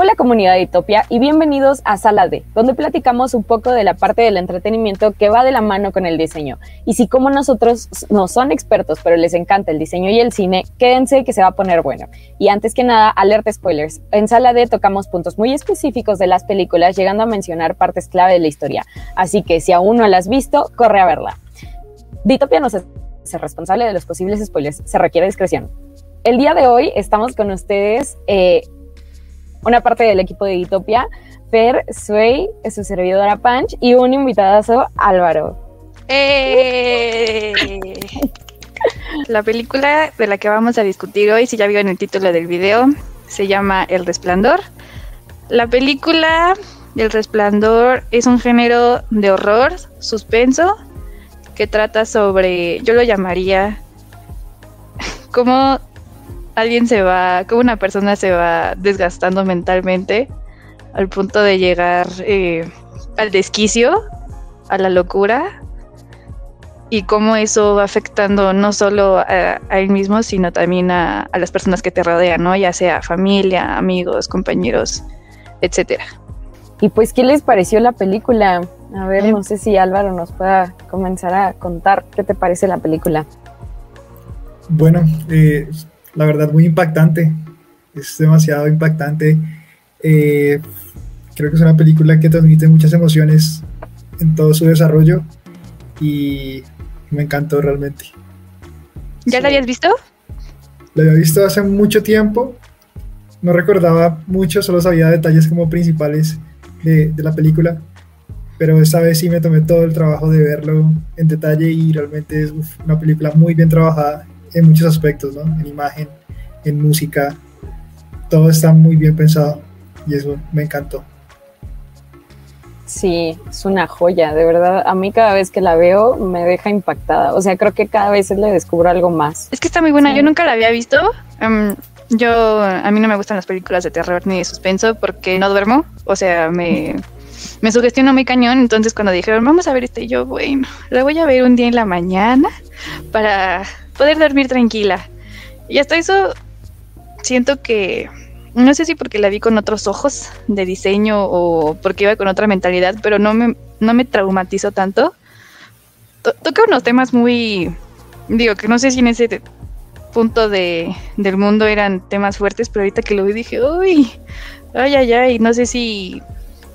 Hola comunidad de Itopia y bienvenidos a Sala D, donde platicamos un poco de la parte del entretenimiento que va de la mano con el diseño. Y si como nosotros no son expertos, pero les encanta el diseño y el cine, quédense que se va a poner bueno. Y antes que nada, alerta spoilers. En Sala D tocamos puntos muy específicos de las películas, llegando a mencionar partes clave de la historia. Así que si aún no la has visto, corre a verla. Ditopia no es responsable de los posibles spoilers, se requiere discreción. El día de hoy estamos con ustedes eh, una parte del equipo de Utopia, Fer, Sway, su servidora Punch y un invitadazo, Álvaro. ¡Eh! La película de la que vamos a discutir hoy, si ya vieron el título del video, se llama El Resplandor. La película El Resplandor es un género de horror, suspenso, que trata sobre, yo lo llamaría, como alguien se va, como una persona se va desgastando mentalmente al punto de llegar eh, al desquicio, a la locura, y cómo eso va afectando no solo a, él mismo, sino también a, las personas que te rodean, ¿no? Ya sea familia, amigos, compañeros, etcétera. Y pues, ¿qué les pareció la película? A ver, no sé si Álvaro nos pueda comenzar a contar qué te parece la película. Bueno, eh, la verdad muy impactante, es demasiado impactante. Eh, creo que es una película que transmite muchas emociones en todo su desarrollo y me encantó realmente. ¿Ya la habías visto? La había visto hace mucho tiempo, no recordaba mucho, solo sabía detalles como principales de, la película, pero esta vez sí me tomé todo el trabajo de verlo en detalle y realmente es una película muy bien trabajada en muchos aspectos, ¿no? En imagen, en música, todo está muy bien pensado y eso me encantó. Sí, es una joya, de verdad. A mí cada vez que la veo me deja impactada. O sea, creo que cada vez le descubro algo más. Es que está muy buena. Yo nunca la había visto. Em, yo, a mí no me gustan las películas de terror ni de suspenso porque no duermo. O sea, me, me sugestiono muy cañón. Entonces, cuando dijeron, vamos a ver este, yo, bueno, la voy a ver un día en la mañana para poder dormir tranquila. Y hasta eso siento que, no sé si porque la vi con otros ojos de diseño o porque iba con otra mentalidad, pero no me, no me traumatizó tanto. toca unos temas muy, digo, que no sé si en ese punto de, del mundo eran temas fuertes, pero ahorita que lo vi dije, uy, ay, ay, ay, no sé si,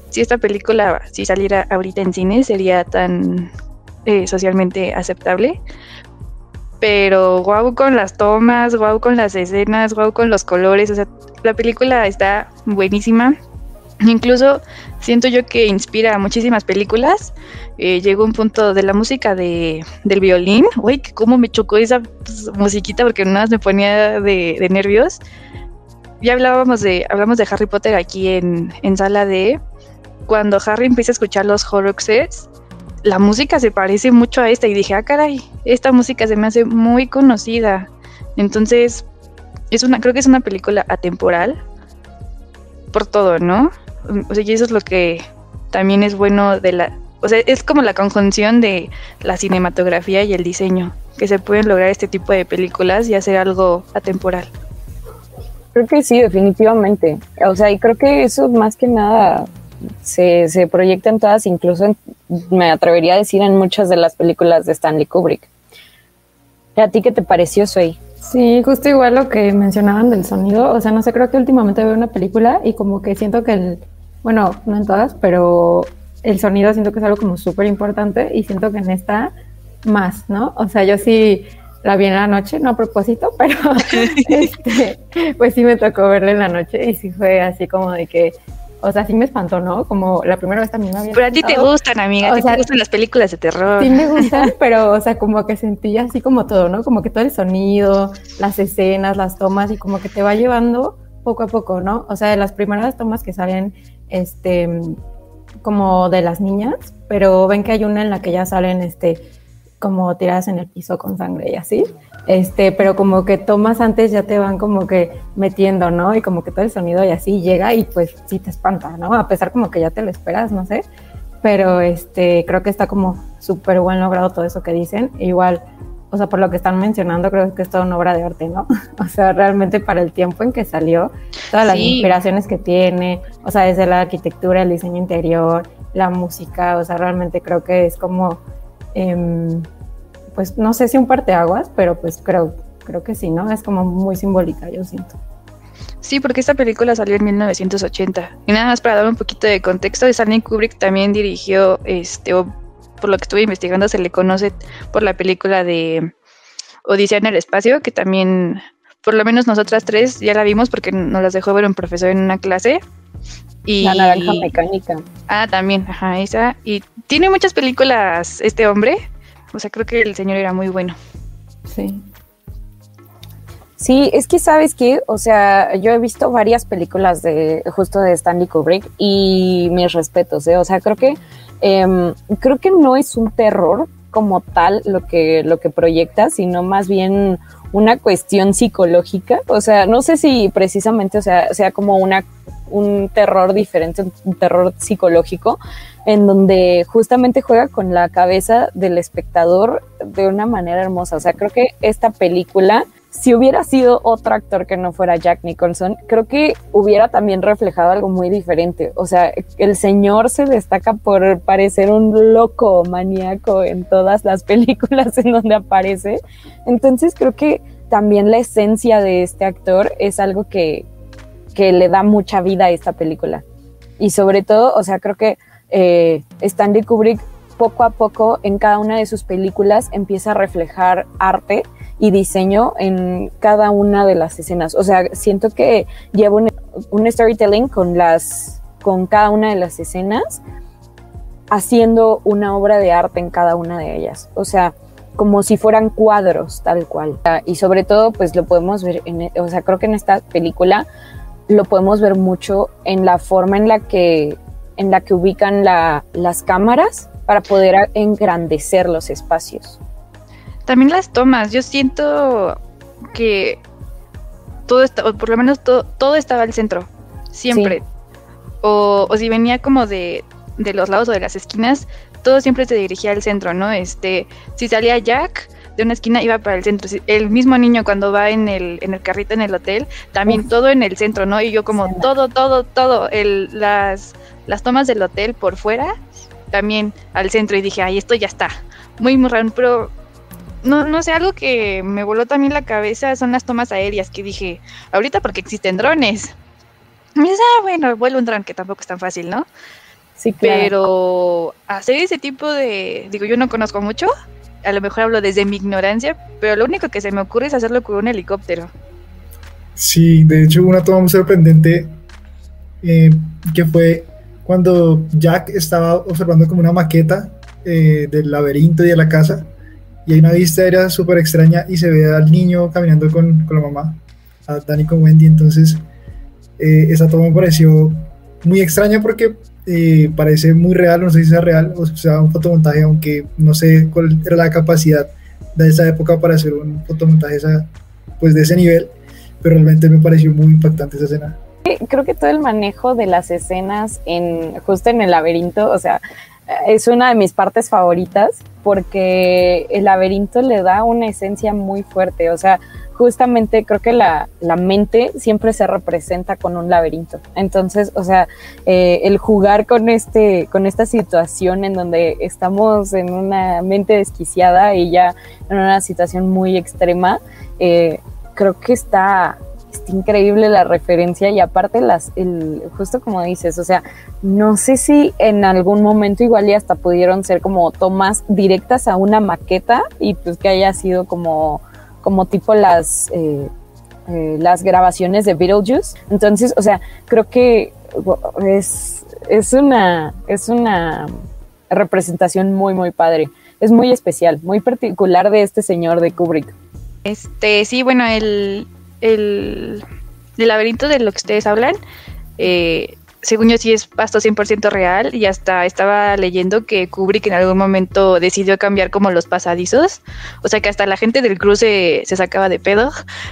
si esta película, si saliera ahorita en cine, sería tan eh, socialmente aceptable pero guau con las tomas, guau con las escenas, guau con los colores, o sea, la película está buenísima. Incluso siento yo que inspira a muchísimas películas. Eh, llegó un punto de la música de, del violín. Uy, cómo me chocó esa pues, musiquita porque nada más me ponía de, nervios. Ya hablábamos de, hablamos de Harry Potter aquí en, en sala de cuando Harry empieza a escuchar los Horrocruxes la música se parece mucho a esta y dije, ah, caray, esta música se me hace muy conocida. Entonces, es una, creo que es una película atemporal por todo, ¿no? O sea, y eso es lo que también es bueno de la, o sea, es como la conjunción de la cinematografía y el diseño, que se pueden lograr este tipo de películas y hacer algo atemporal. Creo que sí, definitivamente. O sea, y creo que eso más que nada se, se proyectan todas, incluso me atrevería a decir en muchas de las películas de Stanley Kubrick. ¿A ti qué te pareció, Soy? Sí, justo igual lo que mencionaban del sonido. O sea, no sé, creo que últimamente veo una película y como que siento que el, bueno, no en todas, pero el sonido siento que es algo como súper importante y siento que en esta más, ¿no? O sea, yo sí la vi en la noche, no a propósito, pero este, pues sí me tocó verla en la noche y sí fue así como de que o sea, sí me espantó, ¿no? Como la primera vez también me había Pero a ti te gustan, amiga, a ti te gustan las películas de terror. Sí me gustan, pero, o sea, como que sentí así como todo, ¿no? Como que todo el sonido, las escenas, las tomas, y como que te va llevando poco a poco, ¿no? O sea, de las primeras tomas que salen, este, como de las niñas, pero ven que hay una en la que ya salen, este, como tiradas en el piso con sangre y así. Este, pero como que tomas antes ya te van como que metiendo, ¿no? Y como que todo el sonido y así llega y pues sí te espanta, ¿no? A pesar como que ya te lo esperas, no sé. Pero este, creo que está como súper buen logrado todo eso que dicen. igual, o sea, por lo que están mencionando, creo que es toda una obra de arte, ¿no? O sea, realmente para el tiempo en que salió, todas las Sí. inspiraciones que tiene, o sea, desde la arquitectura, el diseño interior, la música, o sea, realmente creo que es como, em, pues no sé si un parteaguas, pero pues creo, creo que sí, ¿no? Es como muy simbólica, yo siento. Sí, porque esta película salió en 1980. Y nada más para dar un poquito de contexto, Stanley Kubrick también dirigió, este, o por lo que estuve investigando, se le conoce por la película de Odisea en el espacio, que también, por lo menos nosotras tres ya la vimos porque nos las dejó ver un profesor en una clase. Y, La naranja mecánica. Ah, también, ajá, esa. Y tiene muchas películas este hombre. O sea, creo que el señor era muy bueno. Sí. Sí, es que sabes que, o sea, yo he visto varias películas de justo de Stanley Kubrick y mis respetos, ¿eh? o sea, creo que em, creo que no es un terror como tal lo que lo que proyecta, sino más bien una cuestión psicológica, o sea, no sé si precisamente, o sea, sea como una un terror diferente, un terror psicológico, en donde justamente juega con la cabeza del espectador de una manera hermosa. O sea, creo que esta película si hubiera sido otro actor que no fuera Jack Nicholson, creo que hubiera también reflejado algo muy diferente. O sea, el señor se destaca por parecer un loco maníaco en todas las películas en donde aparece. Entonces creo que también la esencia de este actor es algo que, que le da mucha vida a esta película. Y sobre todo, o sea, creo que eh, Stanley Kubrick poco a poco en cada una de sus películas empieza a reflejar arte y diseño en cada una de las escenas. O sea, siento que lleva un, storytelling con las con cada una de las escenas, haciendo una obra de arte en cada una de ellas. O sea, como si fueran cuadros, tal cual. Y sobre todo, pues lo podemos ver, en, o sea, creo que en esta película lo podemos ver mucho en la forma en la que, en la que ubican la, las cámaras para poder engrandecer los espacios. También las tomas, yo siento que todo está, o por lo menos todo, todo estaba al centro, siempre. Sí. O, o, si venía como de, de, los lados o de las esquinas, todo siempre se dirigía al centro, ¿no? Este, si salía Jack de una esquina iba para el centro. El mismo niño cuando va en el, en el carrito en el hotel, también Uf. todo en el centro, ¿no? Y yo como sí, todo, todo, todo, el, las, las tomas del hotel por fuera, también al centro. Y dije, ay, esto ya está. Muy, muy raro, pero no, no sé, algo que me voló también la cabeza son las tomas aéreas, que dije, ahorita porque existen drones. Y dices, ah, bueno, vuelo un dron, que tampoco es tan fácil, ¿no? Sí, claro. Pero hacer ese tipo de, digo, yo no conozco mucho, a lo mejor hablo desde mi ignorancia, pero lo único que se me ocurre es hacerlo con un helicóptero. Sí, de hecho una toma muy sorprendente eh, que fue cuando Jack estaba observando como una maqueta eh, del laberinto y de la casa y hay una vista aérea súper extraña y se ve al niño caminando con, con la mamá, a Danny con Wendy, entonces eh, esa toma me pareció muy extraña porque eh, parece muy real, no sé si sea real o sea un fotomontaje, aunque no sé cuál era la capacidad de esa época para hacer un fotomontaje esa, pues de ese nivel, pero realmente me pareció muy impactante esa escena. Creo que todo el manejo de las escenas en justo en el laberinto, o sea, es una de mis partes favoritas porque el laberinto le da una esencia muy fuerte, o sea, justamente creo que la, la, mente siempre se representa con un laberinto. Entonces, o sea, eh, el jugar con, este, con esta situación en donde estamos en una mente desquiciada y ya en una situación muy extrema, eh, creo que está, está, increíble la referencia y aparte las, el, justo como dices, o sea, no sé si en algún momento igual y hasta pudieron ser como tomas directas a una maqueta y pues que haya sido como como tipo las, eh, eh, las grabaciones de Beetlejuice. Entonces, o sea, creo que es, es, una, es una representación muy, muy padre. Es muy especial, muy particular de este señor de Kubrick. Este, sí, bueno, el, el, el laberinto de lo que ustedes hablan, eh, según yo sí es pasto 100% real y hasta estaba leyendo que Kubrick en algún momento decidió cambiar como los pasadizos, o sea que hasta la gente del cruce se, sacaba de pedo,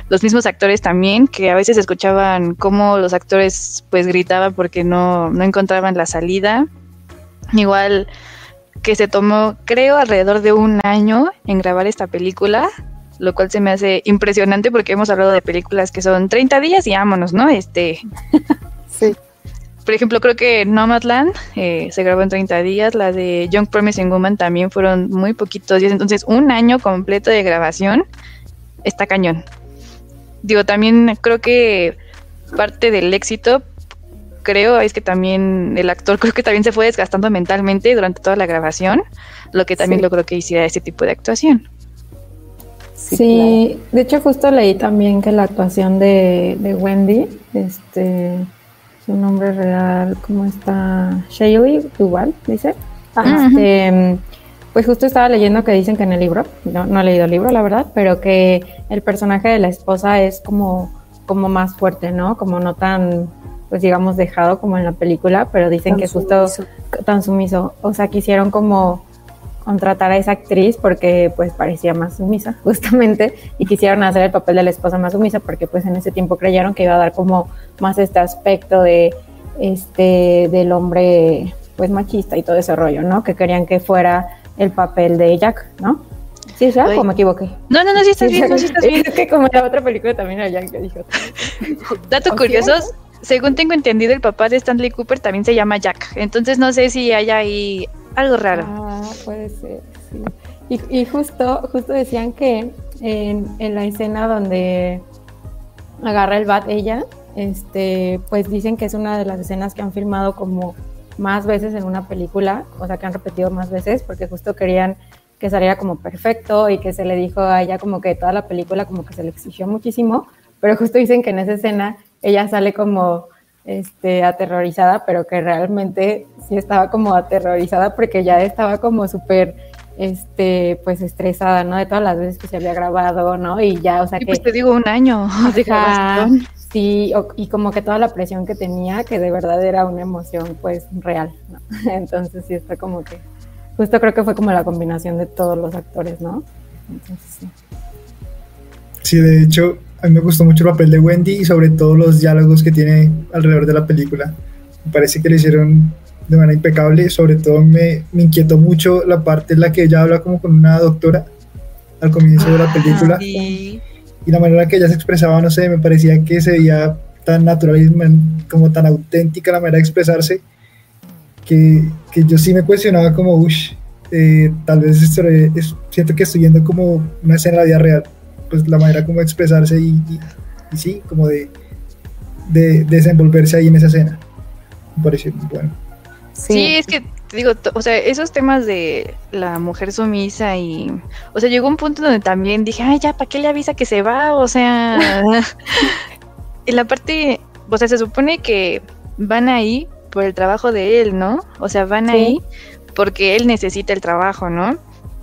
los mismos actores también, que a veces escuchaban cómo los actores pues gritaban porque no, no encontraban la salida, igual que se tomó, creo, alrededor de un año en grabar esta película, lo cual se me hace impresionante porque hemos hablado de películas que son 30 días y vámonos, ¿no? Este. Sí. Por ejemplo, creo que Nomadland eh, se grabó en 30 días, la de Young Promising Woman también fueron muy poquitos días, entonces un año completo de grabación está cañón. Digo, también creo que parte del éxito, creo, es que también el actor creo que también se fue desgastando mentalmente durante toda la grabación, lo que también Sí. logró que hiciera ese tipo de actuación. Sí, de hecho justo leí también que la actuación de, de Wendy, este, su nombre real, ¿cómo está? Shaylee Duval, dice. Ajá. Este, pues justo estaba leyendo que dicen que en el libro, no, no he leído el libro, la verdad, pero que el personaje de la esposa es como, como más fuerte, ¿no? Como no tan, pues digamos, dejado como en la película, pero dicen Tan que justo sumiso. tan sumiso. O sea, quisieron como contratar a esa actriz porque pues parecía más sumisa, justamente, y quisieron hacer el papel de la esposa más sumisa porque pues en ese tiempo creyeron que iba a dar como más este aspecto de este del hombre pues machista y todo ese rollo, ¿no? Que querían que fuera el papel de Jack, ¿no? Sí, o sea, Ay. o me equivoqué. No, no, no, sí estás bien, no, sí estás bien. Es que como en la otra película también era Jack, yo dije, Dato ¿O curioso, sí? según tengo entendido, el papá de Stanley Cooper también se llama Jack. Entonces no sé si hay ahí algo raro. Ah, puede ser, sí. Y, justo, justo decían que en, en la escena donde agarra el bat ella, este, pues dicen que es una de las escenas que han filmado como más veces en una película, o sea que han repetido más veces, porque justo querían que saliera como perfecto y que se le dijo a ella como que toda la película como que se le exigió muchísimo, pero justo dicen que en esa escena ella sale como este, aterrorizada, pero que realmente sí estaba como aterrorizada porque ya estaba como súper, este, pues estresada, ¿no? De todas las veces que se había grabado, ¿no? Y ya, o sea Y que... pues te digo un año de grabación. sí, o- y como que toda la presión que tenía, que de verdad era una emoción, pues, real, ¿no? Entonces sí está como que... Justo creo que fue como la combinación de todos los actores, ¿no? Entonces sí. Sí, de hecho, a mí me gustó mucho el papel de Wendy y sobre todo los diálogos que tiene alrededor de la película. Me parece que lo hicieron de manera impecable, sobre todo me, me inquietó mucho la parte en la que ella habla como con una doctora al comienzo de la película Sí. y la manera que ella se expresaba, no sé, me parecía que se veía tan natural como tan auténtica la manera de expresarse que, que yo sí me cuestionaba como, uff, tal vez esto es- siento que estoy viendo como una escena de la vida real, pues la manera como de expresarse y, y- y sí, como de, de desenvolverse ahí en esa escena. Me pareció muy bueno. Sí, es que te digo, o sea, esos temas de la mujer sumisa y, o sea, llegó un punto donde también dije, ay, ya, ¿para qué le avisa que se va? O sea, y la parte, o sea, se supone que van ahí por el trabajo de él, ¿no? O sea, van Sí. ahí porque él necesita el trabajo, ¿no?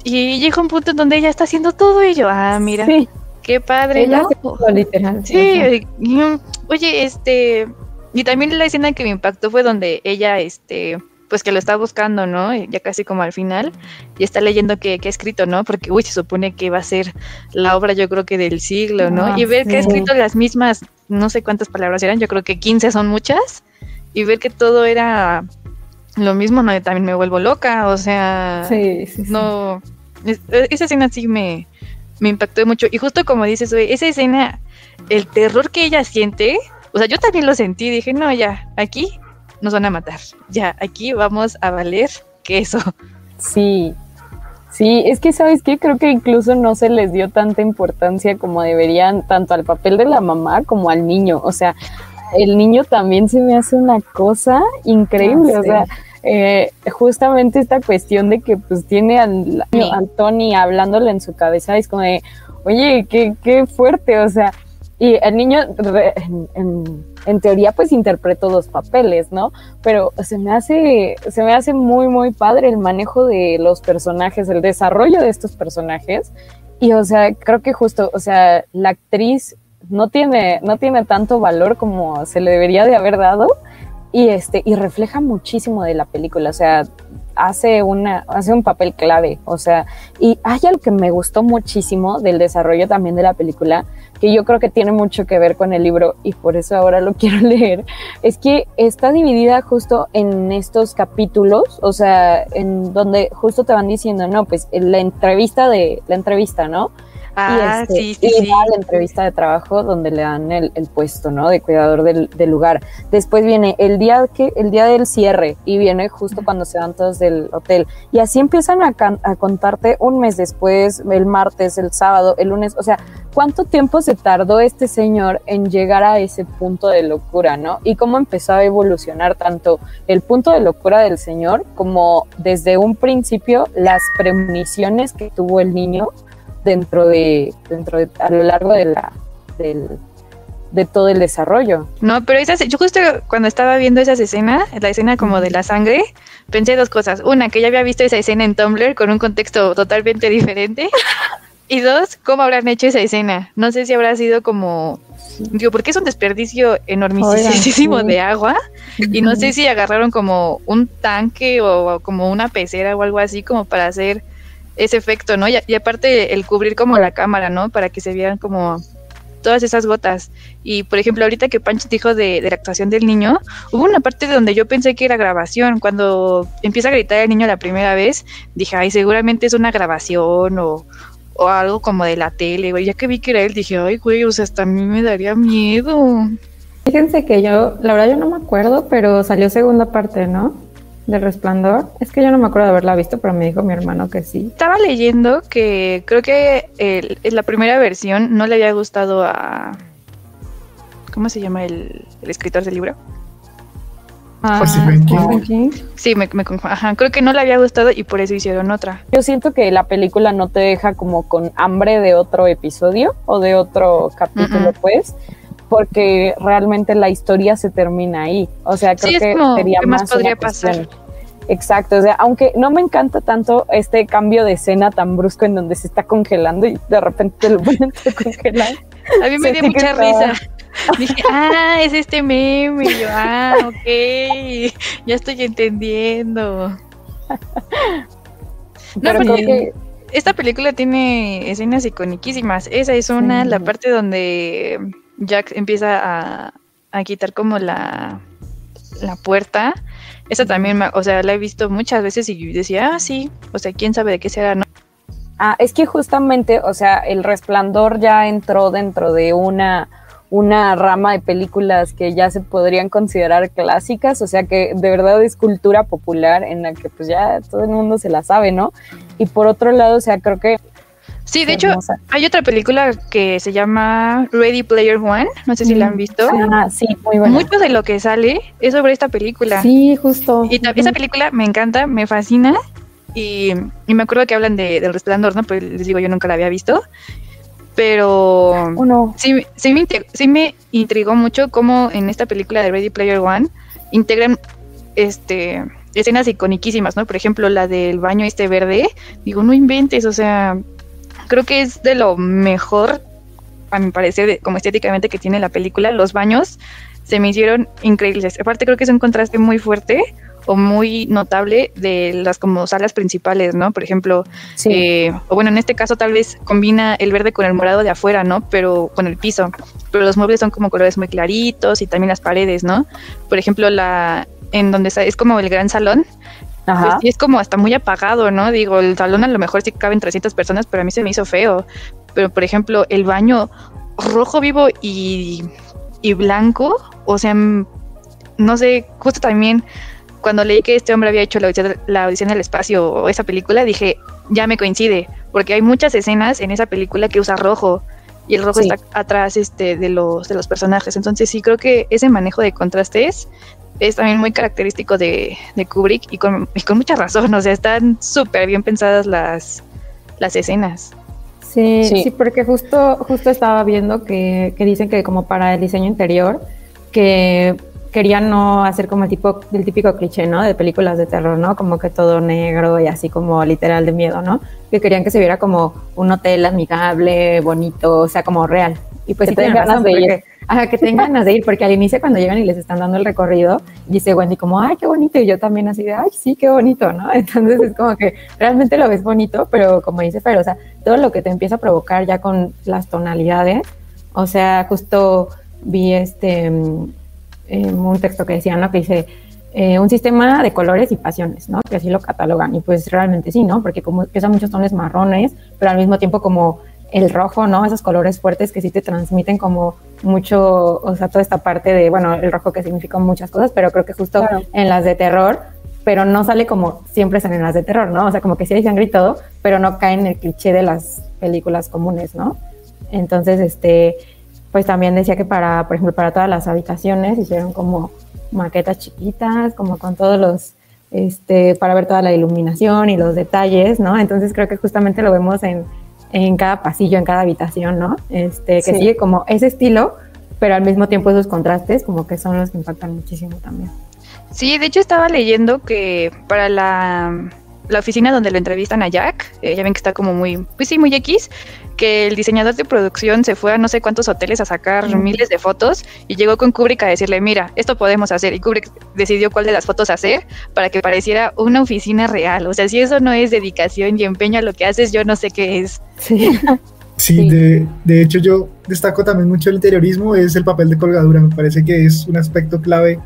Y llega un punto en donde ella está haciendo todo y yo, ah, mira, Sí, qué padre, ella ¿no? puso literal. Sí, y, mm, oye, este, y también la escena que me impactó fue donde ella, este, pues que lo está buscando, ¿no? Ya casi como al final, y está leyendo que, que ha escrito, ¿no? Porque, uy, se supone que va a ser la obra, yo creo que del siglo, ¿no? Ah, y ver que ha sí. escrito las mismas, no sé cuántas palabras eran, yo creo que 15 son muchas, y ver que todo era lo mismo, ¿no? También me vuelvo loca, o sea, sí, sí, sí. no, es- esa escena sí me, me impactó mucho. Y justo como dices, güey, esa escena, el terror que ella siente, o sea, yo también lo sentí, dije, no, ya, aquí nos van a matar, ya, aquí vamos a valer queso. Sí, sí, es que sabes que creo que incluso no se les dio tanta importancia como deberían, tanto al papel de la mamá como al niño. O sea, el niño también se me hace una cosa increíble. O sea, eh, justamente esta cuestión de que pues tiene al, al Tony hablándole en su cabeza, es como de, oye, qué, qué fuerte, o sea, y el niño re- en, en- en teoría pues interpretó dos papeles, ¿no? Pero se me hace, se me hace muy, muy padre el manejo de los personajes, el desarrollo de estos personajes. Y o sea, creo que justo, o sea, la actriz no tiene, no tiene tanto valor como se le debería de haber dado. Y este, y refleja muchísimo de la película. O sea, hace una, hace un papel clave. O sea, y hay algo que me gustó muchísimo del desarrollo también de la película, que yo creo que tiene mucho que ver con el libro y por eso ahora lo quiero leer, es que está dividida justo en estos capítulos, o sea, en donde justo te van diciendo, no, pues la entrevista de la entrevista, ¿no? Ah, y, sí, sí, y sí. va a la entrevista de trabajo donde le dan el, el puesto, ¿no? De cuidador del, del lugar. Después viene el día que el día del cierre y viene justo cuando se van todos del hotel y así empiezan a, can- a contarte un mes después, el martes, el sábado, el lunes, o sea, cuánto tiempo se tardó este señor en llegar a ese punto de locura, ¿no? Y cómo empezó a evolucionar tanto el punto de locura del señor como desde un principio las premoniciones que tuvo el niño dentro de, dentro de, a lo largo de la, del, de todo el desarrollo. No, pero esas, yo justo cuando estaba viendo esas escenas, la escena como de la sangre, pensé dos cosas. Una, que ya había visto esa escena en Tumblr con un contexto totalmente diferente. Y dos, cómo habrán hecho esa escena. No sé si habrá sido como, digo, porque es un desperdicio enormísimo de agua. Y no sé si agarraron como un tanque o, o como una pecera o algo así como para hacer ese efecto, ¿no? Y, aparte el cubrir como la cámara, ¿no? Para que se vieran como todas esas gotas. Y por ejemplo, ahorita que Pancho dijo de, de la actuación del niño, hubo una parte donde yo pensé que era grabación. Cuando empieza a gritar el niño la primera vez, dije, ay, seguramente es una grabación o, o algo como de la tele, güey. Ya que vi que era él, dije, ay, güey, o sea, hasta a mí me daría miedo. Fíjense que yo, la verdad yo no me acuerdo, pero salió segunda parte, ¿no? Del Resplandor. Es que yo no me acuerdo de haberla visto, pero me dijo mi hermano que sí. Estaba leyendo que creo que el- la primera versión no le había gustado a... ¿Cómo se llama el, el escritor del libro? Ah, King. King. Sí, me, me ajá, creo que no le había gustado y por eso hicieron otra. Yo siento que la película no te deja como con hambre de otro episodio o de otro capítulo, pues, porque realmente la historia se termina ahí. O sea, creo Sí, que sería ¿qué más más podría pasar? Exacto, o sea, aunque no me encanta tanto este cambio de escena tan brusco en donde se está congelando y de repente te lo ponen a congelar. A mí me dio mucha risa. Dije, ah, es este meme. Y yo, ah, ok. Ya estoy entendiendo. Pero porque- creo que Esta película tiene escenas iconiquísimas. Esa es una, Sí. la parte donde Jack empieza a, a quitar como la, la puerta. Esa también, o sea, la he visto muchas veces y decía, ah, sí, o sea, quién sabe de qué será, ¿no? Ah, es que justamente, o sea, El Resplandor ya entró dentro de una, una rama de películas que ya se podrían considerar clásicas, o sea que de verdad es cultura popular en la que pues ya todo el mundo se la sabe, ¿no? Y por otro lado, o sea, creo que... Sí, de hecho, hermosa. hay otra película que se llama Ready Player One. No sé si la han visto. Ah, sí, muy buena. Mucho de lo que sale es sobre esta película. Sí, justo. Y ta- esa película me encanta, me fascina. Y, y me acuerdo que hablan de, del resplandor, ¿no? Pues les digo, yo nunca la había visto. Pero Uno, sí, sí, me, sí me intrigó mucho cómo en esta película de Ready Player One integran este escenas iconiquísimas, ¿no? Por ejemplo, la del baño este verde. Digo, no inventes, o sea, creo que es de lo mejor, a mi parecer, como estéticamente que tiene la película. Los baños se me hicieron increíbles. Aparte, creo que es un contraste muy fuerte o muy notable de las como salas principales, ¿no? Por ejemplo, sí. eh, o bueno, en este caso tal vez combina el verde con el morado de afuera, ¿no? Pero con el piso. Pero los muebles son como colores muy claritos y también las paredes, ¿no? Por ejemplo, la en donde es como el gran salón, pues sí es como hasta muy apagado, ¿no? Digo, el salón a lo mejor sí caben 300 personas, pero a mí se me hizo feo. Pero por ejemplo, el baño rojo vivo y, y blanco, o sea, mm, no sé, justo también cuando leí que este hombre había hecho la audición, la audición del espacio o esa película, dije, ya me coincide, porque hay muchas escenas en esa película que usa rojo y el rojo Sí. está atrás este, de, los, de los personajes. Entonces sí creo que ese manejo de contrastes es también muy característico de, de Kubrick y con, y con mucha razón, o sea, están súper bien pensadas las, las escenas. Sí, Sí. sí, porque justo, justo estaba viendo que, que dicen que como para el diseño interior, que querían no hacer como el tipo, el típico cliché, ¿no? De películas de terror, ¿no? Como que todo negro y así como literal de miedo, ¿no? Que querían que se viera como un hotel amigable, bonito, o sea, como real. Y pues Que sí tienen ganas razón, de ir. Ajá, que tengan ganas de ir, porque al inicio cuando llegan y les están dando el recorrido, dice Wendy como, ay, qué bonito, y yo también así de, ay, sí, qué bonito, ¿no? Entonces es como que realmente lo ves bonito, pero como dice Fer, o sea, todo lo que te empieza a provocar ya con las tonalidades, O sea, justo vi este em, un texto que decía, ¿no? Que dice eh, un sistema de colores y pasiones, ¿no? Que así lo catalogan. Y pues realmente sí, ¿no? Porque como son muchos tonos marrones, pero al mismo tiempo como el rojo, ¿no? Esos colores fuertes que sí te transmiten como mucho, o sea, toda esta parte de, bueno, el rojo que significa muchas cosas, pero creo que justo Claro. en las de terror, pero no sale como siempre salen en las de terror, ¿no? O sea, como que sí hay sangre y todo, pero no cae en el cliché de las películas comunes, ¿no? Entonces, este, pues también decía que para, por ejemplo, para todas las habitaciones hicieron como maquetas chiquitas, como con todos los, este, para ver toda la iluminación y los detalles, ¿no? Entonces creo que justamente lo vemos en, en cada pasillo, en cada habitación, ¿no? Este, que Sí. sigue como ese estilo, pero al mismo tiempo esos contrastes como que son los que impactan muchísimo también. Sí, de hecho estaba leyendo que para la, la oficina donde lo entrevistan a Jack, eh, ya ven que está como muy, pues sí, muy X, que el diseñador de producción se fue a no sé cuántos hoteles a sacar Ujú. miles de fotos y llegó con Kubrick a decirle, mira, esto podemos hacer. Y Kubrick decidió cuál de las fotos hacer para que pareciera una oficina real. O sea, si eso no es dedicación y empeño a lo que haces, yo no sé qué es. Sí. Sí, Sí. De, de hecho yo destaco también mucho el interiorismo, es el papel de colgadura, me parece que es un aspecto clave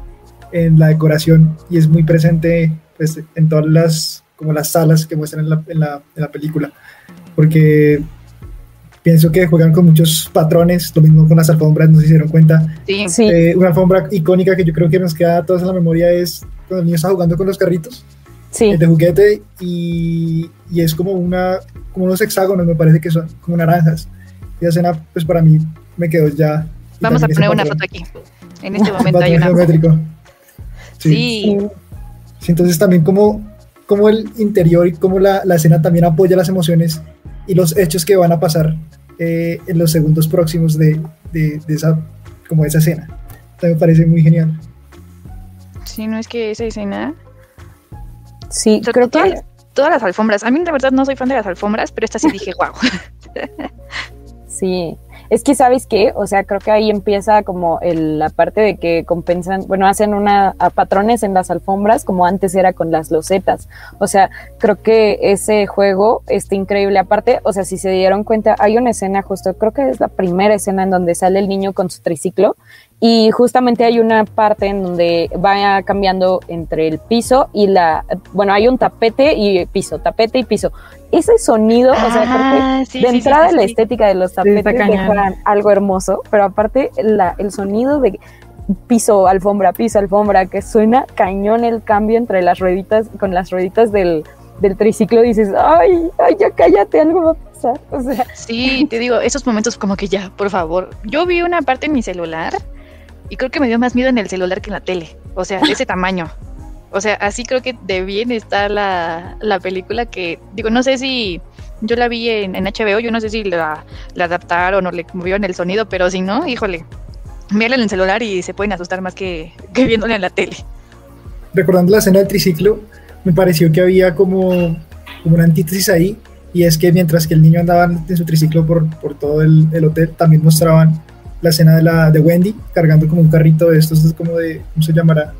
en la decoración y es muy presente pues, en todas las, como las salas que muestran en la, en la- en la película, porque pienso que juegan con muchos patrones, lo mismo con las alfombras, no se dieron cuenta. Sí, Sí, Eh, una alfombra icónica que yo creo que nos queda a todos en la memoria es cuando el niño está jugando con los carritos sí, de juguete y, y es como una como unos hexágonos me parece que son como naranjas y esa escena pues para mí me quedó ya vamos a poner una foto aquí. En este momento hay una. geométrico sí. Sí, sí. Sí, entonces también como, como el interior y como la, la escena también apoya las emociones y los hechos que van a pasar eh, en los segundos próximos de, de, de esa como de esa escena También me parece muy genial sí, no es que esa escena. sí, O sea, creo todas, que todas las alfombras. A mí, la verdad, no soy fan de las alfombras, pero esta sí dije, wow. Sí, es que sabes qué, o sea, creo que ahí empieza como el- la parte de que compensan, bueno, hacen una a patrones en las alfombras como antes era con las losetas. O sea, creo que ese juego está increíble. Aparte, o sea, si se dieron cuenta, hay una escena justo, creo que es la primera escena en donde sale el niño con su triciclo y justamente hay una parte en donde va cambiando entre el piso y la, bueno, hay un tapete y piso, tapete y piso. Ese sonido, o sea, Ah, sí, de sí, entrada sí, la sí. estética de los tapetes dejan algo hermoso, pero aparte la- el sonido de piso, alfombra, piso, alfombra, que suena cañón el cambio entre las rueditas, con las rueditas del, del triciclo, dices, ay, ay, ya cállate, algo va a pasar. O sea, Sí, te digo, esos momentos como que ya, por favor. Yo vi una parte en mi celular y creo que me dio más miedo en el celular que en la tele. O sea, de ese tamaño. O sea, así creo que de bien está la, la película que, digo, no sé si yo la vi en, en HBO, yo no sé si la, la adaptaron o le movieron el sonido, pero si no, híjole, mírala en el celular y se pueden asustar más que, que viéndola en la tele. recordando la escena del triciclo, me pareció que había como, como una antítesis ahí, y es que mientras que el niño andaba en su triciclo por, por todo el, el hotel, también mostraban la escena de, la, de Wendy cargando como un carrito de estos, es como de, ¿cómo se llamará?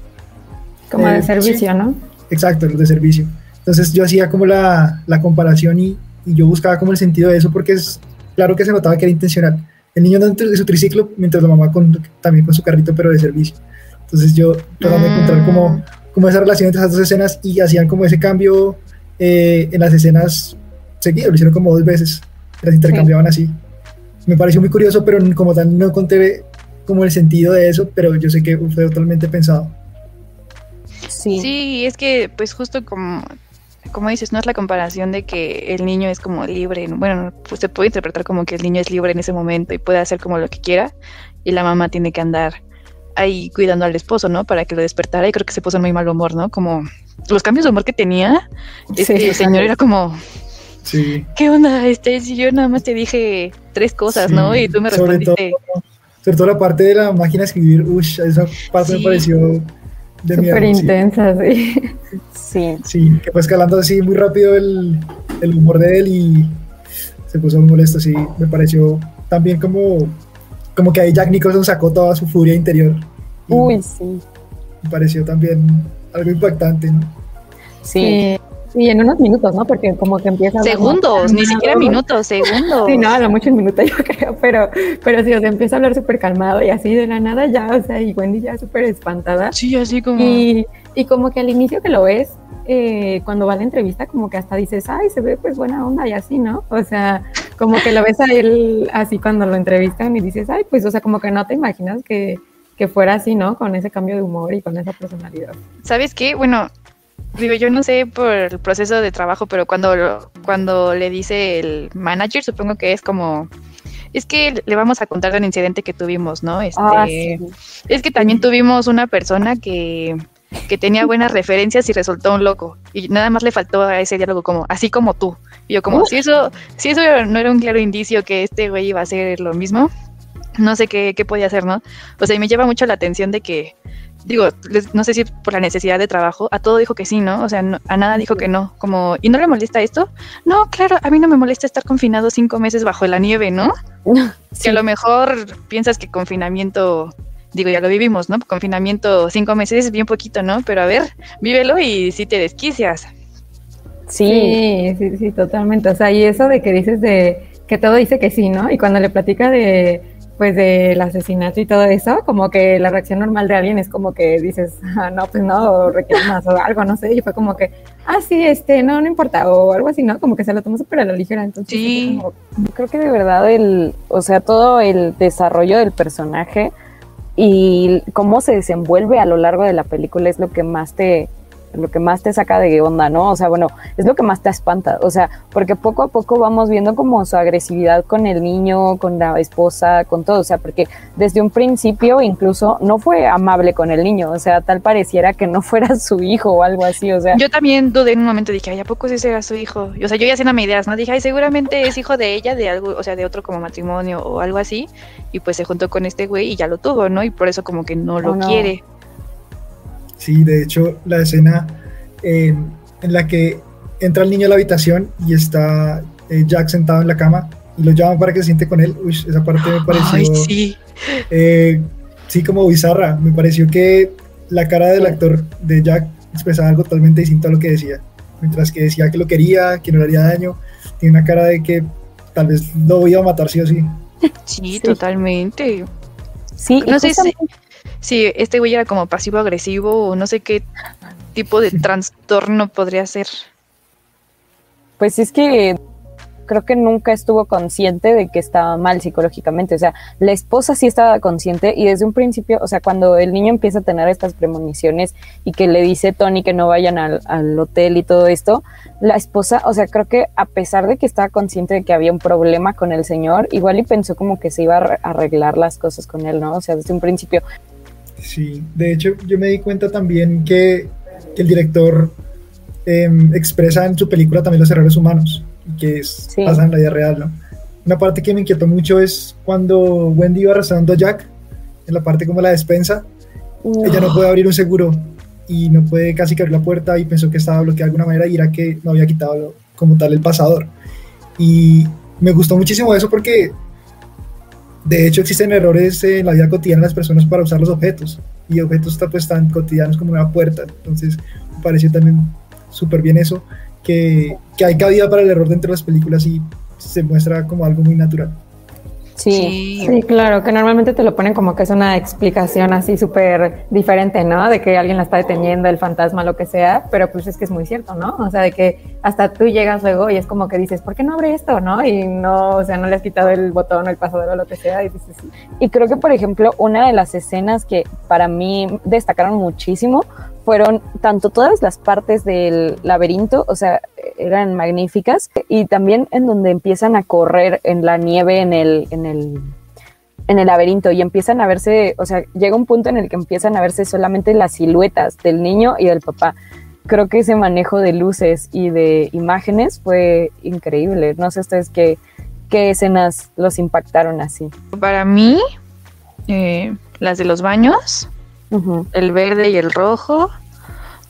Como Eh, de servicio, ¿no? Exacto, los de servicio. Entonces yo hacía como la, la comparación y, y yo buscaba como el sentido de eso porque es claro que se notaba que era intencional. El niño andando en su triciclo mientras la mamá con, también con su carrito pero de servicio. Entonces yo tratando de encontrar como, como esa relación entre esas dos escenas y hacían como ese cambio eh, en las escenas seguidas, lo hicieron como dos veces, las intercambiaban así. Me pareció muy curioso, pero como tal no conté como el sentido de eso, pero yo sé que fue totalmente pensado. sí, Sí, es que pues justo como, como dices, no es la comparación de que el niño es como libre, ¿no? bueno, pues se puede interpretar como que el niño es libre en ese momento y puede hacer como lo que quiera y la mamá tiene que andar ahí cuidando al esposo, ¿no? Para que lo despertara y creo que se puso en muy mal humor, ¿no? Como los cambios de humor que tenía, es Sí. el señor era como, Sí. ¿qué onda? Este, si yo nada más te dije tres cosas, Sí, ¿no? Y tú me sobre respondiste. Sobre todo la parte de la máquina de escribir, ush, esa parte Sí. me pareció de miedo. Súper intensa, sí. sí, Sí, que fue escalando así muy rápido el, el humor de él y se puso muy molesto, sí, me pareció también como, como que ahí Jack Nicholson sacó toda su furia interior. Uy, sí, Me pareció también algo impactante, ¿no? sí. Sí. Y en unos minutos, ¿no? Porque como que empieza hablar Segundos, ni calmado. siquiera minutos, segundos. Sí, no, a lo mucho en minutos yo creo, pero, pero sí, o sea, empieza a hablar súper calmado y así de la nada ya, o sea, y Wendy ya súper espantada. Sí, así como. Y, y como que al inicio que lo ves, eh, cuando va a la entrevista, como que hasta dices, ay, se ve pues buena onda y así, ¿no? O sea, como que lo ves a él así cuando lo entrevistan y dices, ay, pues, o sea, como que no te imaginas que, que fuera así, ¿no? Con ese cambio de humor y con esa personalidad. ¿Sabes qué? Bueno, digo, yo no sé por el proceso de trabajo, pero cuando, lo- cuando le dice el manager, supongo que es como. Es que le vamos a contar del incidente que tuvimos, ¿no? Este, Ah, sí. Es que también tuvimos una persona que, que tenía buenas referencias y resultó un loco. Y nada más le faltó a ese diálogo como, así como tú. Y yo como, si eso, si eso no era un claro indicio que este güey iba a hacer lo mismo, no sé qué, qué podía hacer, ¿no? O sea, y me lleva mucho la atención de que, digo, les- no sé si por la necesidad de trabajo, a todo dijo que sí, ¿no? O sea, no- a nada dijo que no. Como, ¿y no le molesta esto? No, claro, a mí no me molesta estar confinado cinco meses bajo la nieve, ¿no? Sí. Que a lo mejor piensas que confinamiento, digo, ya lo vivimos, ¿no? Confinamiento cinco meses es bien poquito, ¿no? Pero a ver, vívelo y si te desquicias. Sí, Sí, sí, sí, totalmente. O sea, y eso de que dices de que todo dice que sí, ¿no? Y cuando le platica de pues del asesinato y todo eso, como que la reacción normal de alguien es como que dices, ah, no, pues no, más o algo, no sé, y fue como que, ah, sí, este, no, no importa, o algo así, ¿no? Como que se lo tomó súper a la ligera, entonces Sí. como- creo que de verdad el, o sea, todo el desarrollo del personaje y cómo se desenvuelve a lo largo de la película es lo que más te lo que más te saca de onda, ¿no? O sea, bueno, es lo que más te espanta, o sea, porque poco a poco vamos viendo como su agresividad con el niño, con la esposa, con todo, o sea, porque desde un principio incluso no fue amable con el niño, o sea, tal pareciera que no fuera su hijo o algo así, o sea, Yo también dudé en un momento, dije, ay, ¿a poco ese era su hijo? Y, o sea, yo ya haciéndome ideas, ¿no? Dije, ay, seguramente es hijo de ella, de algo, o sea, de otro como matrimonio o algo así. Y pues se juntó con este güey y ya lo tuvo, ¿no? Y por eso como que no lo Oh, no. quiere. Sí, de hecho, la escena eh, en la que entra el niño a la habitación y está eh, Jack sentado en la cama y lo llaman para que se siente con él. Uy, esa parte me pareció, Ay, sí. eh, sí, como bizarra. Me pareció que la cara del actor de Jack expresaba algo totalmente distinto a lo que decía. Mientras que decía que lo quería, que no le haría daño, tiene una cara de que tal vez lo iba a matar sí o sí. Sí, totalmente. sí, No sé si, si este güey era como pasivo-agresivo o no sé qué tipo de trastorno podría ser. Pues es que creo que nunca estuvo consciente de que estaba mal psicológicamente. O sea, la esposa sí estaba consciente y desde un principio, o sea, cuando el niño empieza a tener estas premoniciones y que le dice Tony que no vayan al, al hotel y todo esto, la esposa, o sea, creo que a pesar de que estaba consciente de que había un problema con el señor, igual y pensó como que se iba a arre- arreglar las cosas con él, ¿no? O sea, desde un principio. Sí, de hecho yo me di cuenta también que, que el director em, expresa en su película también los errores humanos, que es, Sí. pasa en la vida real, ¿no? Una parte que me inquietó mucho es cuando Wendy iba arrastrando a Jack, en la parte como la despensa, ella no puede abrir un seguro y no puede casi que abrir la puerta y pensó que estaba bloqueada de alguna manera y era que no había quitado como tal el pasador. Y me gustó muchísimo eso porque de hecho existen errores en la vida cotidiana de las personas para usar los objetos y objetos pues, tan cotidianos como una puerta. Entonces me pareció también súper bien eso, que, que hay cabida para el error dentro de las películas y se muestra como algo muy natural. Sí. Sí, claro, que normalmente te lo ponen como que es una explicación así súper diferente, ¿no? De que alguien la está deteniendo, el fantasma, lo que sea, pero pues es que es muy cierto, ¿no? O sea, de que hasta tú llegas luego y es como que dices, ¿por qué no abre esto, no? Y no, o sea, no le has quitado el botón o el pasador o lo que sea y dices, creo que, por ejemplo, una de las escenas que para mí destacaron muchísimo fueron tanto todas las partes del laberinto, o sea, eran magníficas, y también en donde empiezan a correr en la nieve en el, en el, en el laberinto y empiezan a verse, o sea, llega un punto en el que empiezan a verse solamente las siluetas del niño y del papá. Creo que ese manejo de luces y de imágenes fue increíble. No sé ustedes qué, qué escenas los impactaron así. Para mí, eh, las de los baños, el verde y el rojo.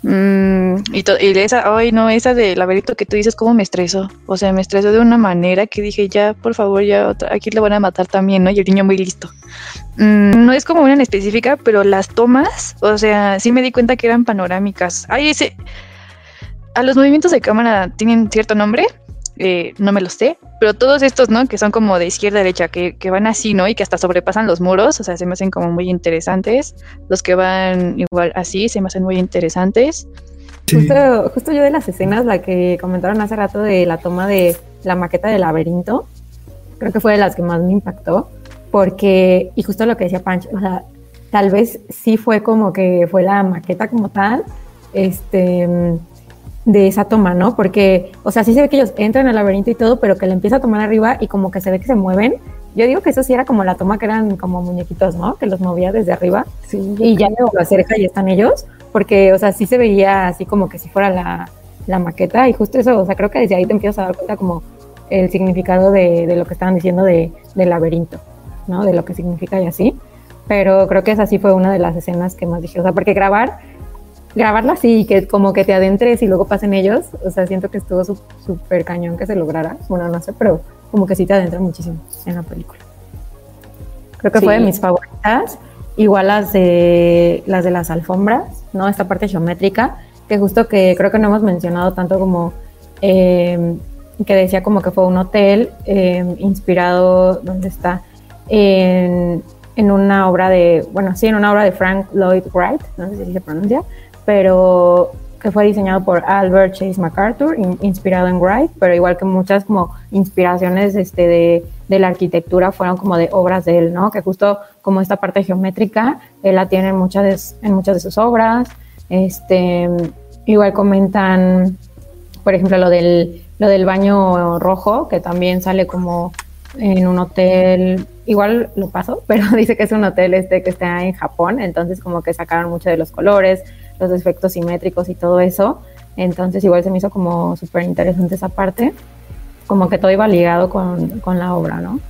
mm, y, esa, ay no, esa del laberinto que tú dices, ¿cómo me estresó? O sea, me estresó de una manera que dije, ya, por favor, ya, otra- aquí lo van a matar también, ¿no? Y el niño muy listo. Mm, no es como una en específica, pero las tomas, o sea, sí me di cuenta que eran panorámicas. Ay, ese. a los movimientos de cámara tienen cierto nombre, eh, no me lo sé, pero todos estos, ¿no? Que son como de izquierda a derecha, que, que, van así, ¿no? Y que hasta sobrepasan los muros, o sea, se me hacen como muy interesantes. Los que van igual así, se me hacen muy interesantes. Sí. Justo, justo yo de las escenas, la que comentaron hace rato de la toma de la maqueta del laberinto, creo que fue de las que más me impactó, porque, y justo lo que decía Pancho, o sea, tal vez sí fue como que fue la maqueta como tal, este de esa toma, ¿no? Porque, o sea, sí se ve que ellos entran al laberinto y todo, pero que le empieza a tomar arriba y como que se ve que se mueven. Yo digo que eso sí era como la toma que eran como muñequitos, ¿no? Que los movía desde arriba. Sí, y ya luego lo acerca y están ellos. Porque, o sea, sí se veía así como que si fuera la, la, maqueta. Y justo eso, o sea, creo que desde ahí te empiezas a dar cuenta como el significado de, de lo que estaban diciendo de, del laberinto, ¿no? De lo que significa y así. Pero creo que esa sí fue una de las escenas que más dije. O sea, porque grabar grabarla así, que como que te adentres y luego pasen ellos, o sea, siento que estuvo súper cañón que se lograra, bueno, no sé, pero como que sí te adentra muchísimo en la película. Creo que sí. fue de mis favoritas, igual las de las de las alfombras, ¿no? Esta parte geométrica, que justo que creo que no hemos mencionado tanto como eh, que decía como que fue un hotel eh, inspirado, ¿dónde está? En, una obra de, bueno, sí, en una obra de Frank Lloyd Wright, no sé si se pronuncia, pero que fue diseñado por Albert Chase MacArthur, in, inspirado en Wright, pero igual que muchas como inspiraciones este, de, de, la arquitectura fueron como de obras de él, ¿no? Que justo como esta parte geométrica, él la tiene en muchas de, en muchas de sus obras. Este, igual comentan, por ejemplo, lo del, lo del baño rojo, que también sale como en un hotel, igual lo paso, pero dice que es un hotel este que está en Japón, entonces como que sacaron mucho de los colores, los efectos simétricos y todo eso. Entonces igual se me hizo como súper interesante esa parte, como que todo iba ligado con, con la obra, ¿no?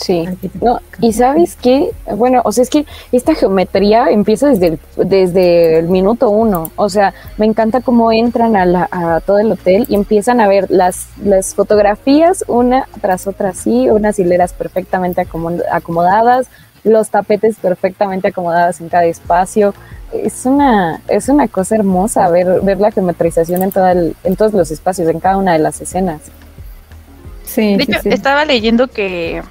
Sí. No, y sabes qué, bueno, o sea, es que esta geometría empieza desde el, desde el minuto uno. O sea, me encanta cómo entran a, la, a todo el hotel y empiezan a ver las, las fotografías una tras otra así, unas hileras perfectamente acomodadas, los tapetes perfectamente acomodados en cada espacio. Es una, es una cosa hermosa ver, ver la geometrización en, toda el, en todos los espacios, en cada una de las escenas. Sí, de sí, hecho, sí. estaba leyendo que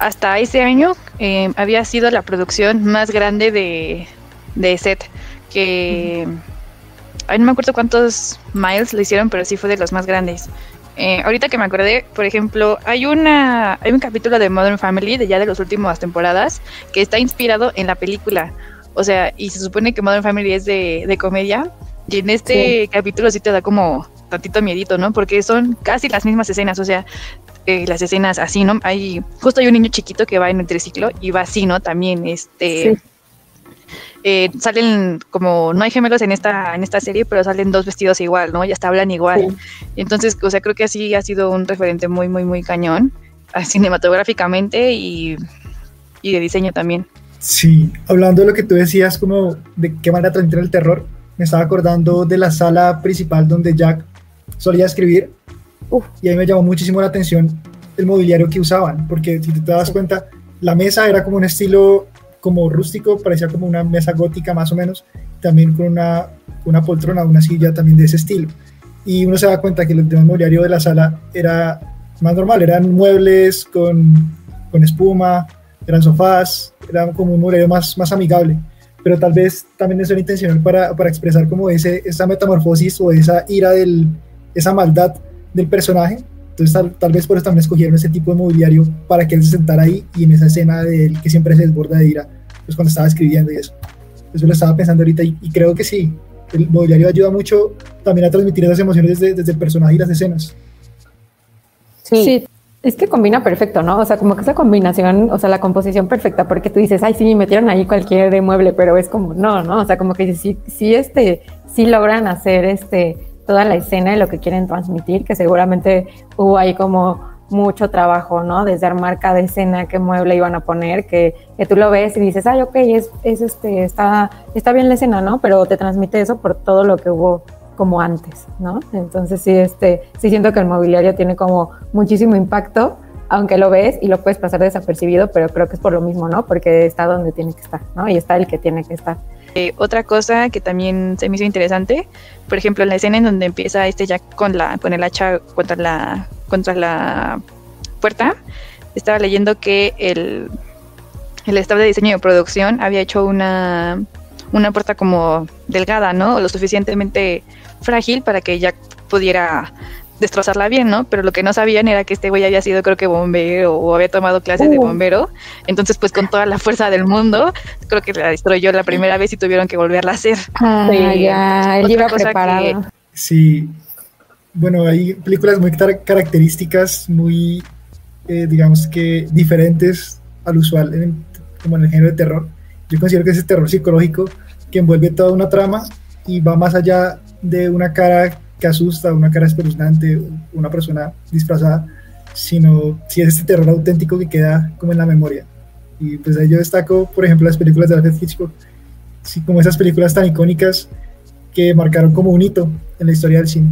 hasta ese año eh, había sido la producción más grande de, de set, que uh -huh. ay, no me acuerdo cuántos miles lo hicieron, pero sí fue de los más grandes. Eh, ahorita que me acordé, por ejemplo, hay una hay un capítulo de Modern Family de ya de las últimas temporadas que está inspirado en la película. O sea, y se supone que Modern Family es de, de comedia. Y en este sí. capítulo sí te da como tantito miedito, ¿no? Porque son casi las mismas escenas, o sea, eh, las escenas así, ¿no? Hay, justo hay un niño chiquito que va en el triciclo y va así, ¿no? También, este... Sí. Eh, salen como no hay gemelos en esta en esta serie pero salen dos vestidos igual no y hasta hablan igual sí. entonces o sea creo que así ha sido un referente muy muy muy cañón cinematográficamente y, y de diseño también sí hablando de lo que tú decías como de qué manera transmitir el terror me estaba acordando de la sala principal donde Jack solía escribir Uf, y ahí me llamó muchísimo la atención el mobiliario que usaban, porque si te das cuenta, la mesa era como un estilo como rústico, parecía como una mesa gótica más o menos, también con una, una poltrona, una silla también de ese estilo. Y uno se da cuenta que el tema mobiliario de la sala era más normal, eran muebles con, con espuma, eran sofás, era como un mobiliario más, más amigable, pero tal vez también eso era intencional para, para expresar como ese, esa metamorfosis o esa ira, del, esa maldad del personaje. Entonces tal, tal, vez por eso también escogieron ese tipo de mobiliario para que él se sentara ahí y en esa escena de él que siempre se desborda de ira, pues cuando estaba escribiendo y eso. Eso lo estaba pensando ahorita y, y creo que sí, el mobiliario ayuda mucho también a transmitir esas emociones desde, desde el personaje y las escenas. Sí. sí. Es que combina perfecto, ¿no? O sea, como que esa combinación, o sea, la composición perfecta, porque tú dices, ay, sí, metieron ahí cualquier mueble, pero es como, no, no, o sea, como que sí, sí, este, sí logran hacer este, toda la escena y lo que quieren transmitir, que seguramente hubo ahí como mucho trabajo, ¿no? Desde armar cada escena, qué mueble iban a poner, que, que tú lo ves y dices, ay, ok, es, es este, está, está bien la escena, ¿no? Pero te transmite eso por todo lo que hubo como antes, ¿no? Entonces sí, este, sí siento que el mobiliario tiene como muchísimo impacto, aunque lo ves y lo puedes pasar desapercibido, pero creo que es por lo mismo, ¿no? Porque está donde tiene que estar, ¿no? Y está el que tiene que estar. Eh, otra cosa que también se me hizo interesante, por ejemplo, la escena en donde empieza este Jack con la con el hacha contra la contra la puerta, estaba leyendo que el el staff de diseño y producción había hecho una una puerta como delgada, ¿no? Lo suficientemente frágil para que Jack pudiera destrozarla bien, ¿no? Pero lo que no sabían era que este güey había sido, creo que bombero o había tomado clases de Uh. bombero. Entonces, pues con toda la fuerza del mundo, creo que la destruyó la primera vez y tuvieron que volverla a hacer. Ah, Sí. ya, él iba. Sí, bueno, hay películas muy car- características, muy, eh, digamos que diferentes al usual, en- como en el género de terror. Yo considero que ese terror psicológico que envuelve toda una trama y va más allá de una cara que asusta, una cara espeluznante, una persona disfrazada, sino si es este terror auténtico que queda como en la memoria. Y pues ahí yo destaco, por ejemplo, las películas de Alfred Hitchcock, sí, como esas películas tan icónicas que marcaron como un hito en la historia del cine.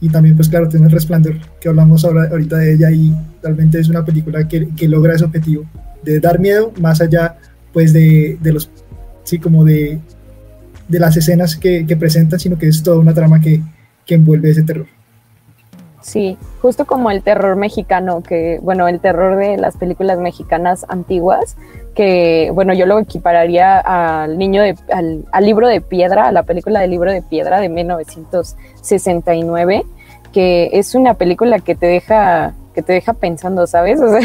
Y también, pues claro, tiene el Resplandor, que hablamos ahora, ahorita de ella y realmente es una película que, que logra ese objetivo, de dar miedo más allá, pues, de, de los, sí, como de, de las escenas que, que presentan, sino que es toda una trama que, que envuelve ese terror. Sí, justo como el terror mexicano, que, bueno, el terror de las películas mexicanas antiguas, que, bueno, yo lo equipararía al niño de, al, libro de piedra, a la película del libro de piedra de 1969, que es una película que te deja que te deja pensando, ¿sabes? O sea,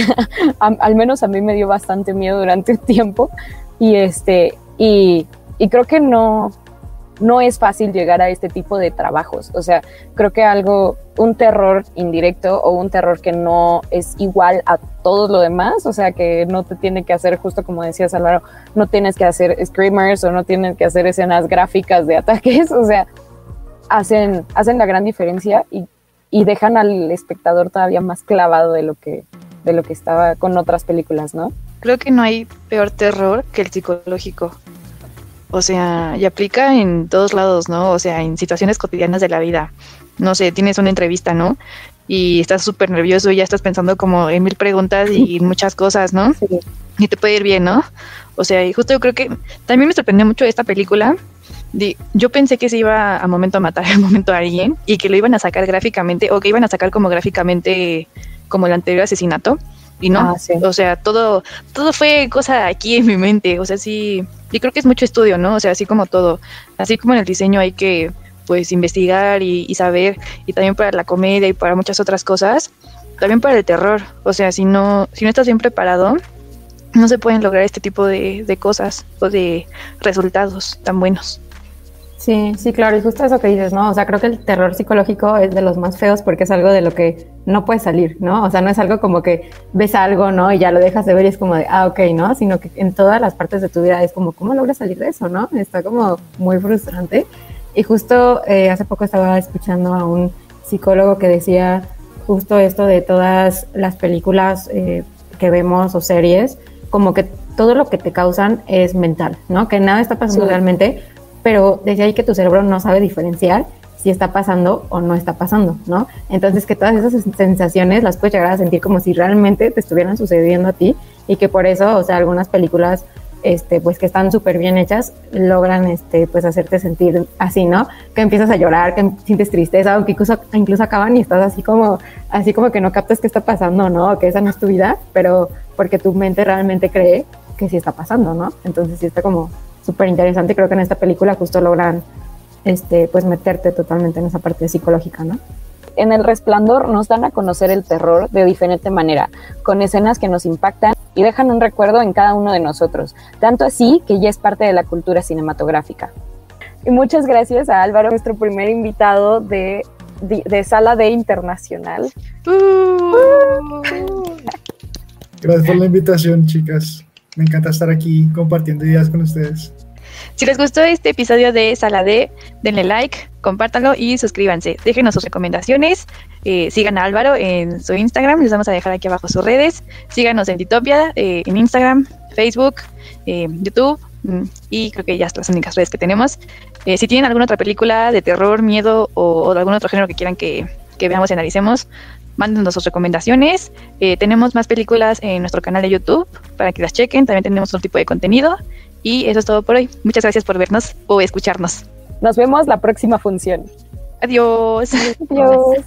al menos a mí me dio bastante miedo durante un tiempo y este y, y creo que no no es fácil llegar a este tipo de trabajos. O sea, creo que algo, un terror indirecto o un terror que no es igual a todo lo demás, o sea, que no te tiene que hacer, justo como decías Álvaro, no tienes que hacer screamers o no tienes que hacer escenas gráficas de ataques, o sea, hacen, hacen la gran diferencia y, y dejan al espectador todavía más clavado de lo que de lo que estaba con otras películas, ¿no? Creo que no hay peor terror que el psicológico. O sea, y aplica en todos lados, ¿no? O sea, en situaciones cotidianas de la vida. No sé, tienes una entrevista, ¿no? Y estás súper nervioso y ya estás pensando como en mil preguntas y muchas cosas, ¿no? Sí. y te puede ir bien, ¿no? O sea, y justo yo creo que también me sorprendió mucho esta película. Yo pensé que se iba a momento a matar a momento a alguien y que lo iban a sacar gráficamente o que iban a sacar como gráficamente como el anterior asesinato y no, Ah, sí. o sea, todo todo fue cosa aquí en mi mente, o sea, sí, y creo que es mucho estudio, ¿no? O sea, así como todo, así como en el diseño hay que pues investigar y, y saber y también para la comedia y para muchas otras cosas, también para el terror, o sea, si no si no estás bien preparado, no se pueden lograr este tipo de, de cosas o de resultados tan buenos. Sí, sí, claro, y justo eso que dices, ¿no? O sea, creo que el terror psicológico es de los más feos porque es algo de lo que no puedes salir, ¿no? O sea, no es algo como que ves algo, ¿no? Y ya lo dejas de ver y es como de, ah, ok, ¿no? Sino que en todas las partes de tu vida es como, ¿cómo logras salir de eso, ¿no? Está como muy frustrante. Y justo eh, hace poco estaba escuchando a un psicólogo que decía justo esto de todas las películas eh, que vemos o series, como que todo lo que te causan es mental, ¿no? Que nada está pasando Sí. realmente, pero desde ahí que tu cerebro no sabe diferenciar si está pasando o no está pasando, ¿no? Entonces que todas esas sensaciones las puedes llegar a sentir como si realmente te estuvieran sucediendo a ti y que por eso, o sea, algunas películas este, pues que están súper bien hechas, logran este, pues hacerte sentir así, ¿no? Que empiezas a llorar, que sientes tristeza, aunque incluso, incluso acaban y estás así como, así como que no captas qué está pasando, ¿no? O que esa no es tu vida, pero porque tu mente realmente cree que sí está pasando, ¿no? Entonces sí está como súper interesante. Creo que en esta película justo logran, este, pues meterte totalmente en esa parte psicológica, ¿no? En El Resplandor nos dan a conocer el terror de diferente manera, con escenas que nos impactan y dejan un recuerdo en cada uno de nosotros, tanto así que ya es parte de la cultura cinematográfica. Y muchas gracias a Álvaro, nuestro primer invitado de, de, de Sala D Internacional. Gracias por la invitación, chicas. Me encanta estar aquí compartiendo ideas con ustedes. Si les gustó este episodio de Sala D, denle like, compártanlo y suscríbanse. Déjenos sus recomendaciones. Eh, sigan a Álvaro en su Instagram. Les vamos a dejar aquí abajo sus redes. Síganos en Titopia, eh, en Instagram, Facebook, eh, YouTube. mm, Y creo que ya son las únicas redes que tenemos. Eh, si tienen alguna otra película de terror, miedo o, de algún otro género que quieran que, que veamos y analicemos, mándenos sus recomendaciones. Eh, tenemos más películas en nuestro canal de YouTube para que las chequen. También tenemos otro tipo de contenido. Y eso es todo por hoy. Muchas gracias por vernos o escucharnos. Nos vemos la próxima función. Adiós. Adiós.